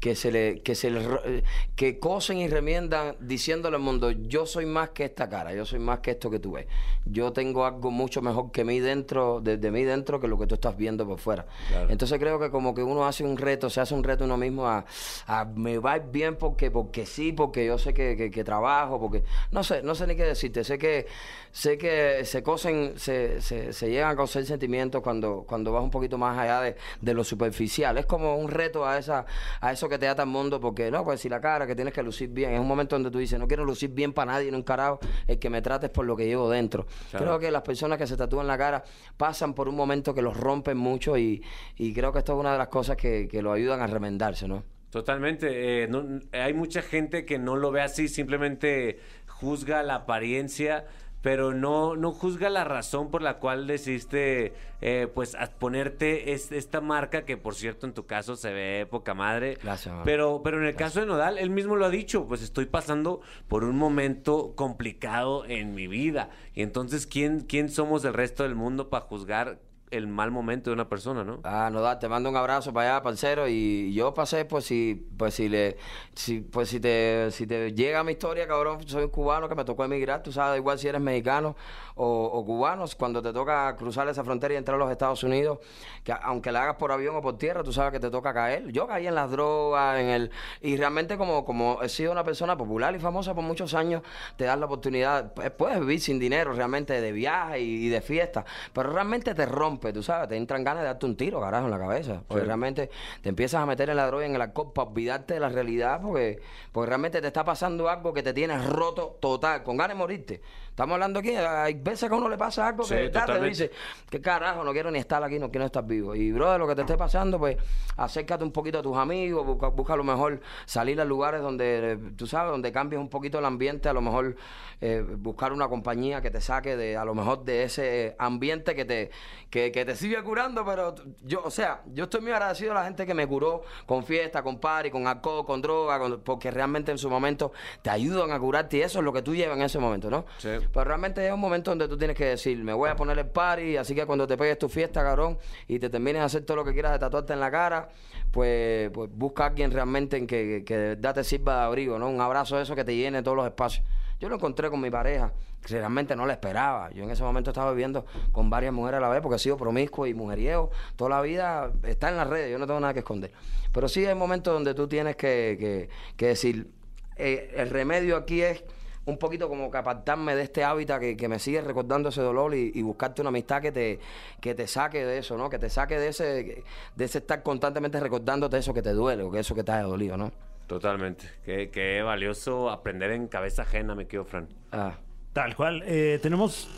que se le que se le eh, que cosen y remiendan diciéndole al mundo yo soy más que esta cara yo soy más que esto que tú ves. Yo tengo algo mucho mejor que mí dentro de, de mí dentro que lo que tú estás viendo por fuera entonces creo que como que uno hace un reto se hace un reto uno mismo a, a me va bien porque porque sí porque yo sé que, que- que trabajo porque no sé no sé ni qué decirte. Sé que sé que se cosen se, se, se llegan a coser sentimientos cuando cuando vas un poquito más allá de, de lo superficial. Es como un reto a esa a eso que te ata al mundo porque no pues si la cara que tienes que lucir bien. Es un momento donde tú dices no quiero lucir bien para nadie en un carajo el que me trates por lo que llevo dentro. Creo que las personas que se tatúan la cara pasan por un momento que los rompen mucho y, y creo que esto es una de las cosas que, que lo ayudan a remendarse no Totalmente. eh, no- hay mucha gente que no lo ve así, simplemente juzga la apariencia, pero no, no juzga la razón por la cual decidiste eh, pues ponerte es- esta marca que por cierto en tu caso se ve poca madre. Gracias, mamá. Pero, pero en el caso de Nodal, él mismo lo ha dicho, pues estoy pasando por un momento complicado en mi vida. Y entonces, ¿quién, quién somos el resto del mundo para juzgar el mal momento de una persona, no? Ah, no da, te mando un abrazo para allá, parcero, y yo pasé, pues si, pues si le, si, pues si te, si te llega mi historia, cabrón, soy un cubano que me tocó emigrar, tú sabes, igual si eres mexicano o, o cubano, cuando te toca cruzar esa frontera y entrar a los Estados Unidos, que aunque la hagas por avión o por tierra, tú sabes que te toca caer. Yo caí en las drogas, en el, y realmente como, como he sido una persona popular y famosa por muchos años, te das la oportunidad, pues, puedes vivir sin dinero realmente de viaje y, y de fiesta, pero realmente te rompe rompe, tú sabes, te entran ganas de darte un tiro, carajo, en la cabeza. Porque realmente te empiezas a meter en la droga y en el alcohol para olvidarte de la realidad, porque, porque realmente te está pasando algo que te tiene roto total, con ganas de morirte. Estamos hablando aquí, hay veces que a uno le pasa algo Sí, que ya te dice, qué carajo, no quiero ni estar aquí, no quiero estar vivo. Y, bro, de lo que te esté pasando, pues, acércate un poquito a tus amigos, busca, busca a lo mejor salir a lugares donde, eh, tú sabes, donde cambies un poquito el ambiente, a lo mejor eh, buscar una compañía que te saque de, a lo mejor de ese ambiente que te, que, que te sigue curando, pero yo, o sea, yo estoy muy agradecido a la gente que me curó con fiesta, con party, con alcohol, con droga, con- porque realmente en su momento te ayudan a curarte y eso es lo que tú llevas en ese momento, ¿no? Sí. Pero realmente es un momento donde tú tienes que decir, me voy a poner el party, así que cuando te pegues tu fiesta, cabrón, y te termines de hacer todo lo que quieras de tatuarte en la cara, pues, pues busca a alguien realmente en que, que de verdad te sirva de abrigo, ¿no? Un abrazo eso que te llene todos los espacios. Yo lo encontré con mi pareja, que realmente no la esperaba. Yo en ese momento estaba viviendo con varias mujeres a la vez, porque he sido promiscuo y mujeriego. Toda la vida está en las redes, yo no tengo nada que esconder. Pero sí hay momentos donde tú tienes que, que- que decir, eh, el remedio aquí es un poquito como que apartarme de este hábitat que, que me sigue recordando ese dolor y, y buscarte una amistad que te, que te saque de eso, ¿no? Que te saque de ese, de ese estar constantemente recordándote eso que te duele o que eso que te haya dolido, ¿no? Totalmente. Qué, qué valioso aprender en cabeza ajena, me quedo, Fran. Ah. Tal cual. Eh, tenemos.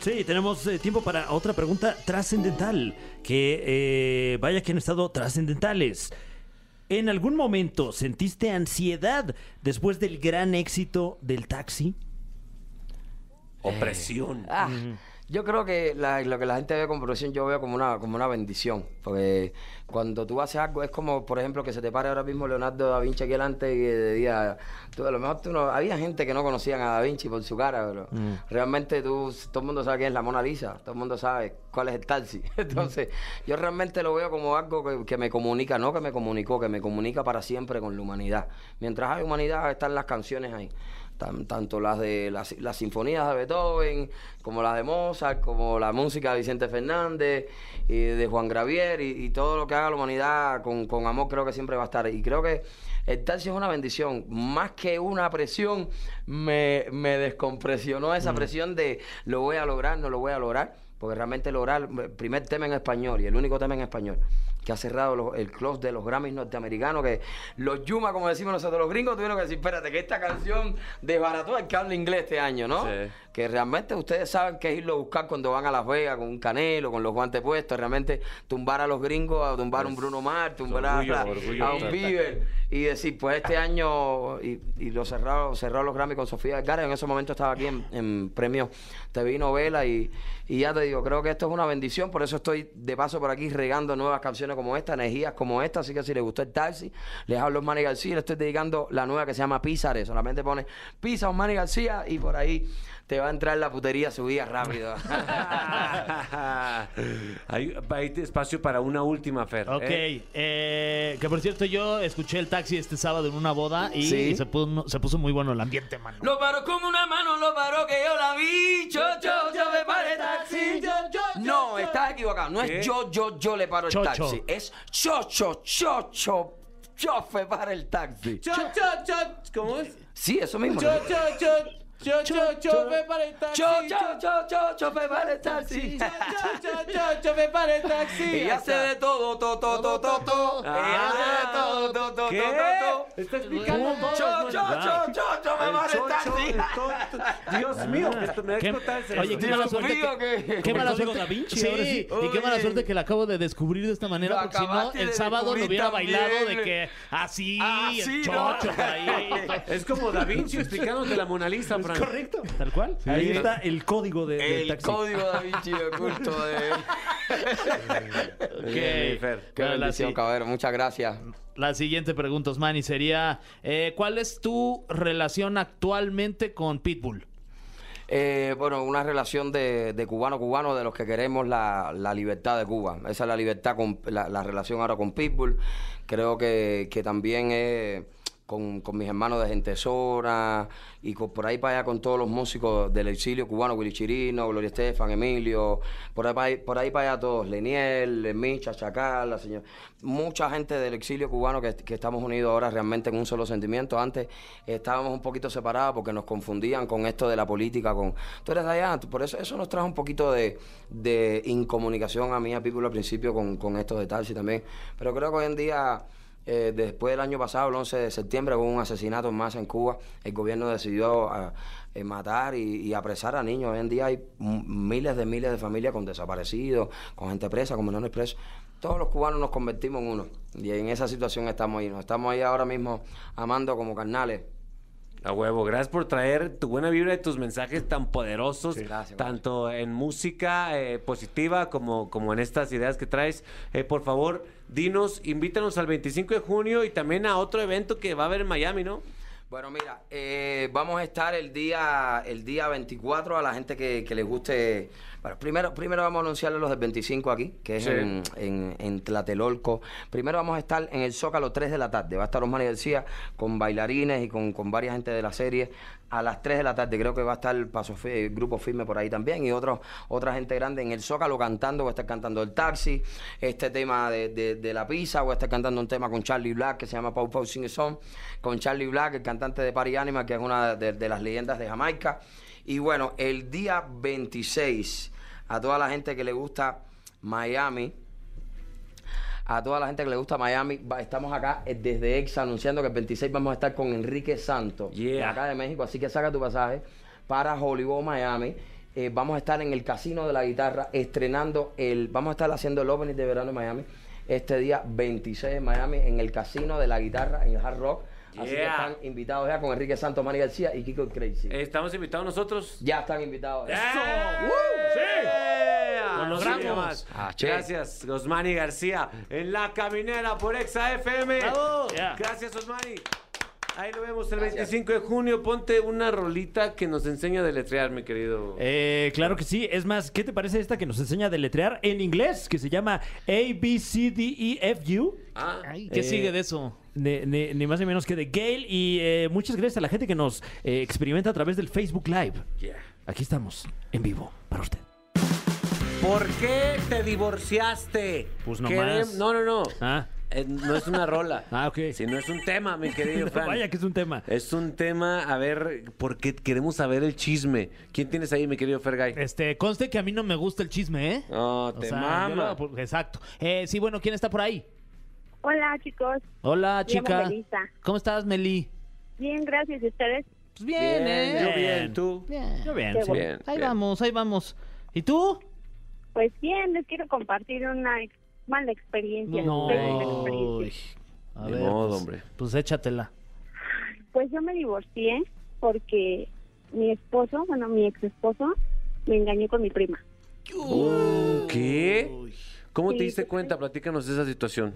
Sí, tenemos eh, tiempo para otra pregunta trascendental. Que eh, vaya que han estado trascendentales. ¿En algún momento sentiste ansiedad después del gran éxito del taxi? Opresión. Ah, Yo creo que la- lo que la gente ve como profesión, yo veo como una, como una bendición. Porque cuando tú haces algo, es como, por ejemplo, que se te pare ahora mismo Leonardo da Vinci aquí delante y que diga, tú, a lo mejor tú no, había gente que no conocían a da Vinci por su cara, pero realmente tú, todo el mundo sabe quién es la Mona Lisa, todo el mundo sabe cuál es el taxi. Entonces, yo realmente lo veo como algo que, que me comunica, no que me comunicó, que me comunica para siempre con la humanidad. Mientras hay humanidad, están las canciones ahí tan- tanto las de las, las sinfonías de Beethoven, como las de Mozart, como la música de Vicente Fernández, y de Juan Gravier, y, y todo lo que haga la humanidad con, con amor creo que siempre va a estar. Y creo que el es una bendición, más que una presión, me, me descompresionó esa presión de lo voy a lograr, no lo voy a lograr, porque realmente lograr el primer tema en español y el único tema en español que ha cerrado los- el close de los Grammys norteamericanos, que los Yuma, como decimos nosotros, los gringos tuvieron que decir, espérate, que esta canción desbarató el habla inglés este año, ¿no? Sí. Que realmente ustedes saben que es irlo a buscar cuando van a Las Vegas con un canelo, con los guantes puestos, realmente tumbar a los gringos, a tumbar a un Bruno Mars, tumbar a, orgullo, a- orgullo a un. Bieber, y decir, pues este año, y, y lo cerraron, cerraron los Grammys con Sofía Vergara, en ese momento estaba aquí en, en premio TV y novela, y, y ya te digo, creo que esto es una bendición, por eso estoy de paso por aquí regando nuevas canciones como esta, energías como esta, así que si les gustó el taxi, les hablo a Manny García, le estoy dedicando la nueva que se llama Pizarre, solamente pone o Manny García y por ahí te va a entrar la putería subida rápido. hay, hay espacio para una última, Fer. Ok, ¿eh? eh, que por cierto yo escuché el taxi este sábado en una boda y, Sí. y se, puso, se puso muy bueno el ambiente, mano. Lo paró con una mano, lo paró que yo la vi. Yo, yo, yo me paré taxi. No, estás equivocado. No ¿Qué? es yo, yo, yo le paro el Chocho. taxi. Es chocho, chocho, yo me paro el taxi. Cho, cho, cho, ¿Cómo es? Sí, eso mismo. Cho, cho, cho, cho, cho, cho, me para el taxi. Cho, cho, cho, cho, cho me paro el taxi. Cho, cho, cho, cho, me para el taxi. Ella hace de todo, to, to, to, to, to. Ella hace de todo, to, to, ¿Qué? to, to, to. Está explicando todo. Cho, cho, cho, cho, cho me El paro el taxi. Dios mío, esto me va a ¿Qué- explotar. Oye, qué mala suerte Qué mala suerte. Da Vinci, sí, ahora sí. y qué mala suerte que la acabo de descubrir de esta manera, porque si no, el sábado lo hubiera bailado de que así, Ah, chocho por ahí. Es como Da Vinci explicándote la Mona Lisa, Frank. Correcto. Tal cual. Ahí está el código de, del El taxi. código da Vinci oculto de... Bien, Fer. Qué Bueno, la bendición, si- caballero. Muchas gracias. La siguiente pregunta, Osmani, sería: eh, ¿Cuál es tu relación actualmente con Pitbull? Eh, bueno, una relación de, de cubano-cubano de los que queremos la, la libertad de Cuba. Esa es la libertad, con la, la relación ahora con Pitbull. Creo que, que también es con, con mis hermanos de Gentesora y por ahí para allá con todos los músicos del exilio cubano, Willy Chirino, Gloria Estefan, Emilio, por ahí, para por ahí para allá todos, Leniel, Micha, Chacal, la señora, mucha gente del exilio cubano que, estamos unidos ahora realmente en un solo sentimiento. Antes estábamos un poquito separados porque nos confundían con esto de la política, con tú eres de allá, por eso eso nos trajo un poquito de, de incomunicación a mí, a Piccolo al principio con, con estos detalles también. Pero creo que hoy en día eh, después del año pasado, el 11 de septiembre, hubo un asesinato más en Cuba. El gobierno decidió ah, eh, matar y, y apresar a niños. Hoy en día hay miles de miles de familias con desaparecidos, con gente presa, con menores presos. Todos los cubanos nos convertimos en uno. Y en esa situación estamos ahí. Nos estamos ahí ahora mismo amando como carnales. A huevo, gracias por traer tu buena vibra y tus mensajes tan poderosos, Gracias, tanto en música eh, positiva como, como en estas ideas que traes. Eh, por favor, dinos, invítanos al 25 de junio y también a otro evento que va a haber en Miami, ¿no? Bueno, mira, eh, vamos a estar el día el día 24 a la gente que, que les guste. Bueno, primero, primero vamos a anunciarles los del 25 aquí, que es Sí. en, en, en Tlatelolco. Primero vamos a estar en el Zócalo 3 de la tarde. Va a estar Osmani García con bailarines y con, con varias gente de la serie a las 3 de la tarde. Creo que va a estar el Paso el Grupo Firme por ahí también y otros, otra gente grande en el Zócalo cantando. Va a estar cantando el taxi, este tema de, de- de la pizza. Voy a estar cantando un tema con Charlie Black que se llama Pau Pau Sing Song. Con Charlie Black, el cantante de Party Animal, que es una de, de las leyendas de Jamaica. Y bueno, el día 26, a toda la gente que le gusta Miami, a toda la gente que le gusta Miami, estamos acá eh, desde EXA anunciando que el 26 vamos a estar con Enrique Santos, de acá de México, así que saca tu pasaje para Hollywood, Miami. Eh, vamos a estar en el Casino de la Guitarra estrenando el, vamos a estar haciendo el opening de verano en Miami este día 26 en Miami en el Casino de la Guitarra en el Hard Rock. Así que Yeah. están invitados ya con Enrique Santos, Manny García y Kiko Crazy. Estamos invitados nosotros. ya están invitados. ¡Eso! Lo logramos. Ah, che. Gracias, Osmani García, en la caminera por Exa FM. Yeah. Gracias, Osmani. Ahí lo vemos el 25 de junio. Ponte una rolita que nos enseña a deletrear, mi querido. Eh, claro que sí. Es más, ¿qué te parece esta que nos enseña a deletrear en inglés? Que se llama A, B, C, D, E, F, U. Ah, ¿Qué Eh, sigue de eso? Ni, ni- ni más ni menos que de Gale. Y eh, muchas gracias a la gente que nos eh, experimenta a través del Facebook Live. yeah. Aquí estamos, en vivo, para usted. ¿Por qué te divorciaste? Pues nomás. Querem- No, no, no. Ah, Eh, no es una rola. Ah, ok. Si no es un tema, mi querido Fran. vaya que es un tema. Es un tema, a ver, porque queremos saber el chisme. ¿Quién tienes ahí, mi querido Fergay? Este, conste que a mí no me gusta el chisme, ¿eh? No, O te sea, mama. yo pues, exacto. Eh, sí, bueno, ¿quién está por ahí? Hola, chicos. Hola, Me llamo chica. Melissa. ¿Cómo estás, Meli? Bien, gracias. ¿Y ustedes? Pues bien, ¿eh? Yo bien, tú. Bien. Yo bien, Qué sí. bueno. Bien. Ahí bien. vamos, ahí vamos. ¿Y tú? Pues bien, les quiero compartir una ex- mala experiencia. No. pésima experiencia. Uy. A Ni ver, modo, pues, hombre. Pues échatela. Pues yo me divorcié porque mi esposo, bueno, mi ex esposo, me engañó con mi prima. ¿Qué? ¿Cómo te diste cuenta? Platícanos de esa situación.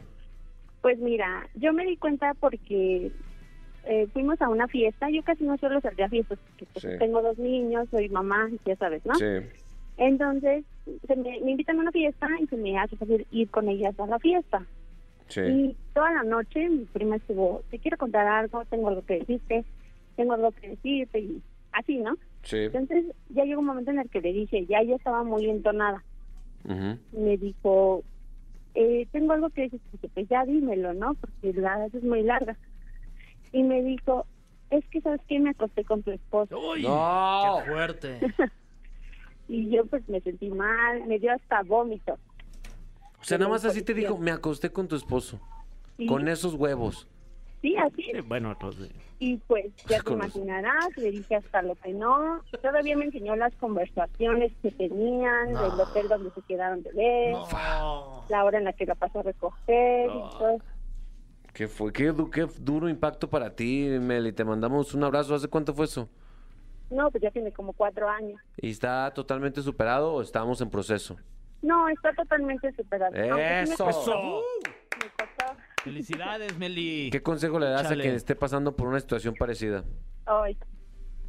Pues mira, yo me di cuenta porque eh, fuimos a una fiesta. Yo casi no suelo salir a fiestas porque pues, Sí. tengo dos niños, soy mamá, ya sabes, ¿no? Sí. Entonces, se me, me invitan a una fiesta y se me hace fácil ir con ellas a la fiesta. Sí. Y toda la noche mi prima estuvo, te quiero contar algo, tengo algo que decirte, tengo algo que decirte y así, ¿no? Sí. Entonces ya llegó un momento en el que le dije, ya ella estaba muy entonada. Ujú. Me dijo, eh, tengo algo que decirte, pues ya dímelo, ¿no? Porque la es muy larga. Y me dijo, es que sabes que me acosté con tu esposo. No. Qué fuerte. Y yo pues me sentí mal, me dio hasta vómito. O sea, nada más así te dijo, me acosté con tu esposo. Con esos huevos. Sí, así Sí, bueno, pues, eh, Y pues ya te imaginarás, le dije hasta lo que no. Todavía me enseñó las conversaciones que tenían, del hotel donde se quedaron de ver, la hora en la que la pasó a recoger y todo. ¿Qué fue? ¿Qué, du- qué duro impacto para ti, Meli. Te mandamos un abrazo. ¿Hace cuánto fue eso? No, pues ya tiene como cuatro años. ¿Y está totalmente superado o estamos en proceso? No, está totalmente superado. ¡Eso! me costó. Felicidades, Meli. ¿Qué consejo le das Chale. a quien esté pasando por una situación parecida? Ay,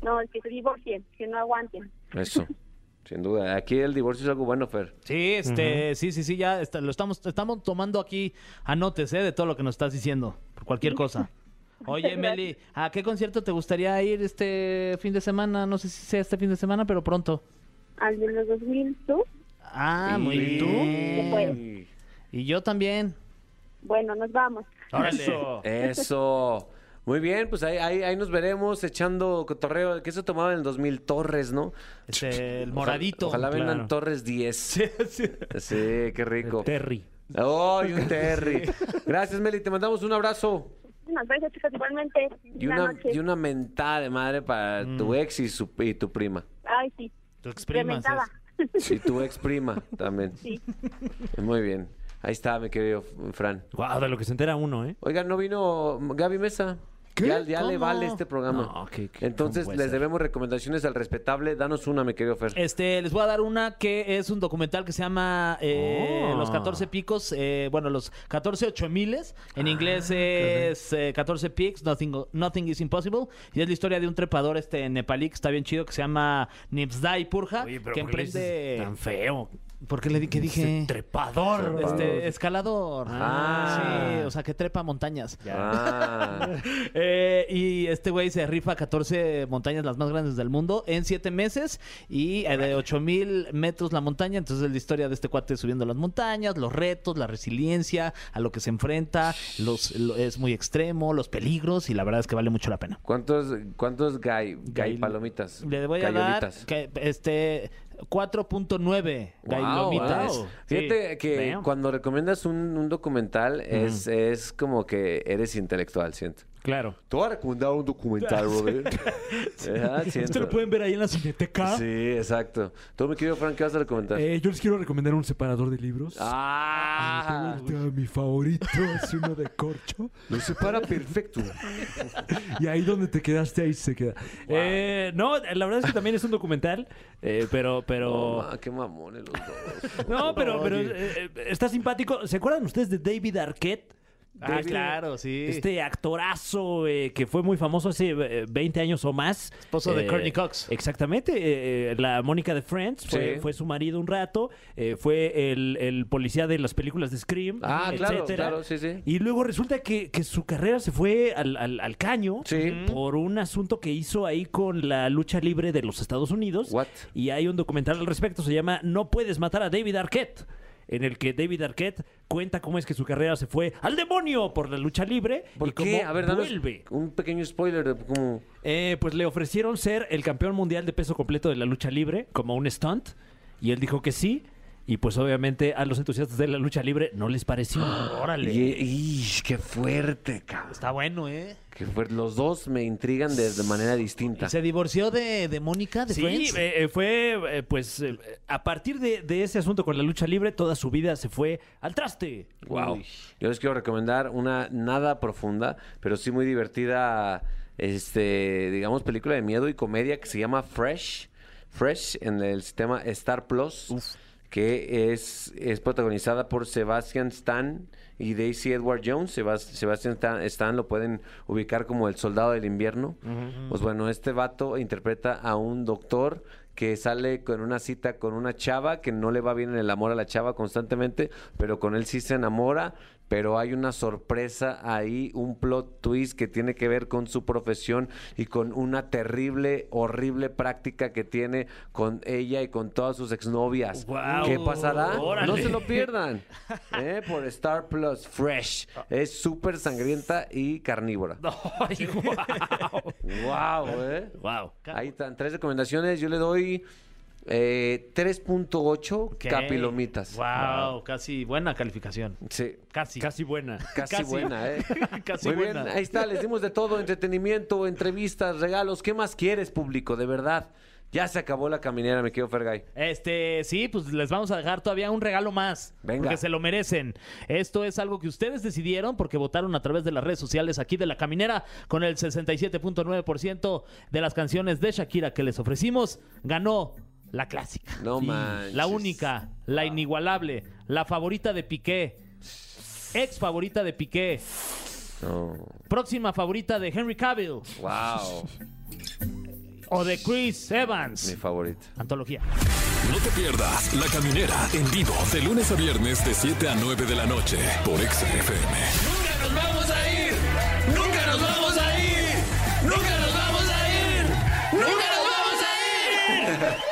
no, es que se divorcien, que no aguanten. Eso, sin duda. Aquí el divorcio es algo bueno, Fer. Sí, este, sí, sí, sí, ya está- lo estamos, estamos tomando aquí anotes, ¿eh? De todo lo que nos estás diciendo, por cualquier cosa. Oye, Meli, ¿a qué concierto te gustaría ir este fin de semana? No sé si sea este fin de semana, pero pronto. Al de los 2000, ¿tú? Ah, muy Y- bien. puedes. Y yo también. Bueno, nos vamos. Eso. Eso. Muy bien, pues ahí, ahí, ahí nos veremos echando cotorreo. que se tomaba en el 2000? Torres, ¿no? Este, el moradito. Ojalá vendan claro. Torres 10. Sí, qué rico. Terry. ¡Oh, y un Terry! Gracias, Meli. Te mandamos un abrazo. Muchas gracias, chicos, igualmente. Y una, y una mentada de madre para tu ex y, su, y tu prima. Ay, sí. Tu exprimas. Reventada. Y tu ex prima también. Sí. Muy bien. Ahí está, mi querido Fran. Guau, de lo que se entera uno, ¿eh? Oiga, ¿no vino Gaby Mesa? Ya, ya le vale este programa. No, ¿qué- qué- Entonces, cómo puede les ser? debemos recomendaciones al respetable. Danos una, mi querido Fer. Este, les voy a dar una que es un documental que se llama eh, Oh. Los 14 picos, eh, bueno, los 14 ocho miles. En Ah, inglés es eh, 14 peaks, nothing, nothing is impossible. Y es la historia de un trepador este nepalí que está bien chido, que se llama Nipsdai Purja, Oye, pero que ¿por qué le dices emprende... tan feo? ¿Por qué le di que dije? Trepador. Este, escalador. Ah. Sí, o sea, que trepa montañas. Ah, Eh, y este güey se rifa 14 montañas las más grandes del mundo en 7 meses y eh, de 8000 metros la montaña. Entonces es la historia de este cuate subiendo las montañas, los retos, la resiliencia, a lo que se enfrenta, los, lo- es muy extremo, los peligros y la verdad es que vale mucho la pena. ¿Cuántos, cuántos gay, gay palomitas? Le voy a dar que, este 4.9 Wow, gailomitas. wow. Sí. Fíjate que Damn. cuando recomiendas un, un documental es, es como que eres intelectual, siento. Claro. Te voy a recomendar un documental, Robert. Ajá, siento. Esto lo pueden ver ahí en la cineteca. Sí, exacto. Tú, mi querido Frank, ¿qué vas a recomendar? Eh, yo les quiero recomendar un separador de libros. Ah, Este, mi favorito es uno de corcho. lo separa perfecto. Y ahí donde te quedaste, ahí se queda. Eh, no, la verdad es que también es un documental, eh, pero, pero... Oh, ma, qué mamones los dos. No, pero, pero eh, eh, está simpático. ¿Se acuerdan ustedes de David Arquette? Ah, David- claro, sí. Este actorazo eh, que fue muy famoso hace eh, 20 años o más. Esposo de Eh, Courtney Cox. Exactamente. eh, eh, la Mónica de Friends fue, Sí. fue su marido un rato. eh, fue el, el policía de las películas de Scream. Ah, claro, etcétera. claro, sí, sí. Y luego resulta que, que su carrera se fue al, al- al caño Sí. por un asunto que hizo ahí con la lucha libre de los Estados Unidos. What? Y hay un documental al respecto, se llama No puedes matar a David Arquette. En el que David Arquette cuenta cómo es que su carrera se fue al demonio por la lucha libre ¿Por y qué? cómo A ver, danos vuelve. un pequeño spoiler de cómo... Eh, pues le ofrecieron ser el campeón mundial de peso completo de la lucha libre como un stunt y él dijo que sí. Y pues obviamente a los entusiastas de la lucha libre no les pareció. Órale. Y, y- qué fuerte, cabrón. Está bueno, ¿eh? Qué fuerte. Los dos me intrigan de, de manera distinta. ¿Se divorció de, de Mónica, de Sí, Friends? eh, eh, fue, eh, pues, eh, a partir de, de ese asunto con la lucha libre, toda su vida se fue al traste. Wow. Yo les quiero recomendar una nada profunda, pero sí muy divertida, este, digamos, película de miedo y comedia que se llama Fresh. Fresh en el sistema Star Plus, que es, es protagonizada por Sebastian Stan y Daisy Edward Jones. Sebas- Sebastian Stan, Stan lo pueden ubicar como el soldado del invierno. Pues bueno, este vato interpreta a un doctor que sale con una cita con una chava que no le va bien en el amor a la chava constantemente, pero con él sí se enamora, pero hay una sorpresa ahí, un plot twist que tiene que ver con su profesión y con una terrible, horrible práctica que tiene con ella y con todas sus exnovias. Guau. ¿Qué pasará? Órale. No se lo pierdan. ¿eh? Por Star Plus Fresh. Es súper sangrienta y carnívora. Ay, guau. Wow, ¿eh? Wow. Ahí están, tres recomendaciones. Yo le doy eh, 3.8 Ok. capilomitas. Wow, casi buena calificación. Sí, Casi. Casi buena. casi, Casi. buena, ¿eh? Casi Muy buena. bien, ahí está, les dimos de todo, entretenimiento, entrevistas, regalos. ¿Qué más quieres, público? De verdad. Ya se acabó la caminera, me quedo Fergay. Este, sí, pues les vamos a dejar todavía un regalo más. Venga. Porque se lo merecen. Esto es algo que ustedes decidieron porque votaron a través de las redes sociales aquí de La Caminera con el 67.9% de las canciones de Shakira que les ofrecimos. Ganó la clásica. No manches. La única, la ah. inigualable, la favorita de Piqué, ex favorita de Piqué, No. próxima favorita de Henry Cavill Wow. o de Chris Evans. Mi Evans. favorito. Antología. No te pierdas La Caminera en vivo de lunes a viernes de 7 a 9 de la noche por XFM. Nunca nos vamos a ir. Nunca nos vamos a ir. Nunca nos vamos a ir. Nunca nos vamos a ir.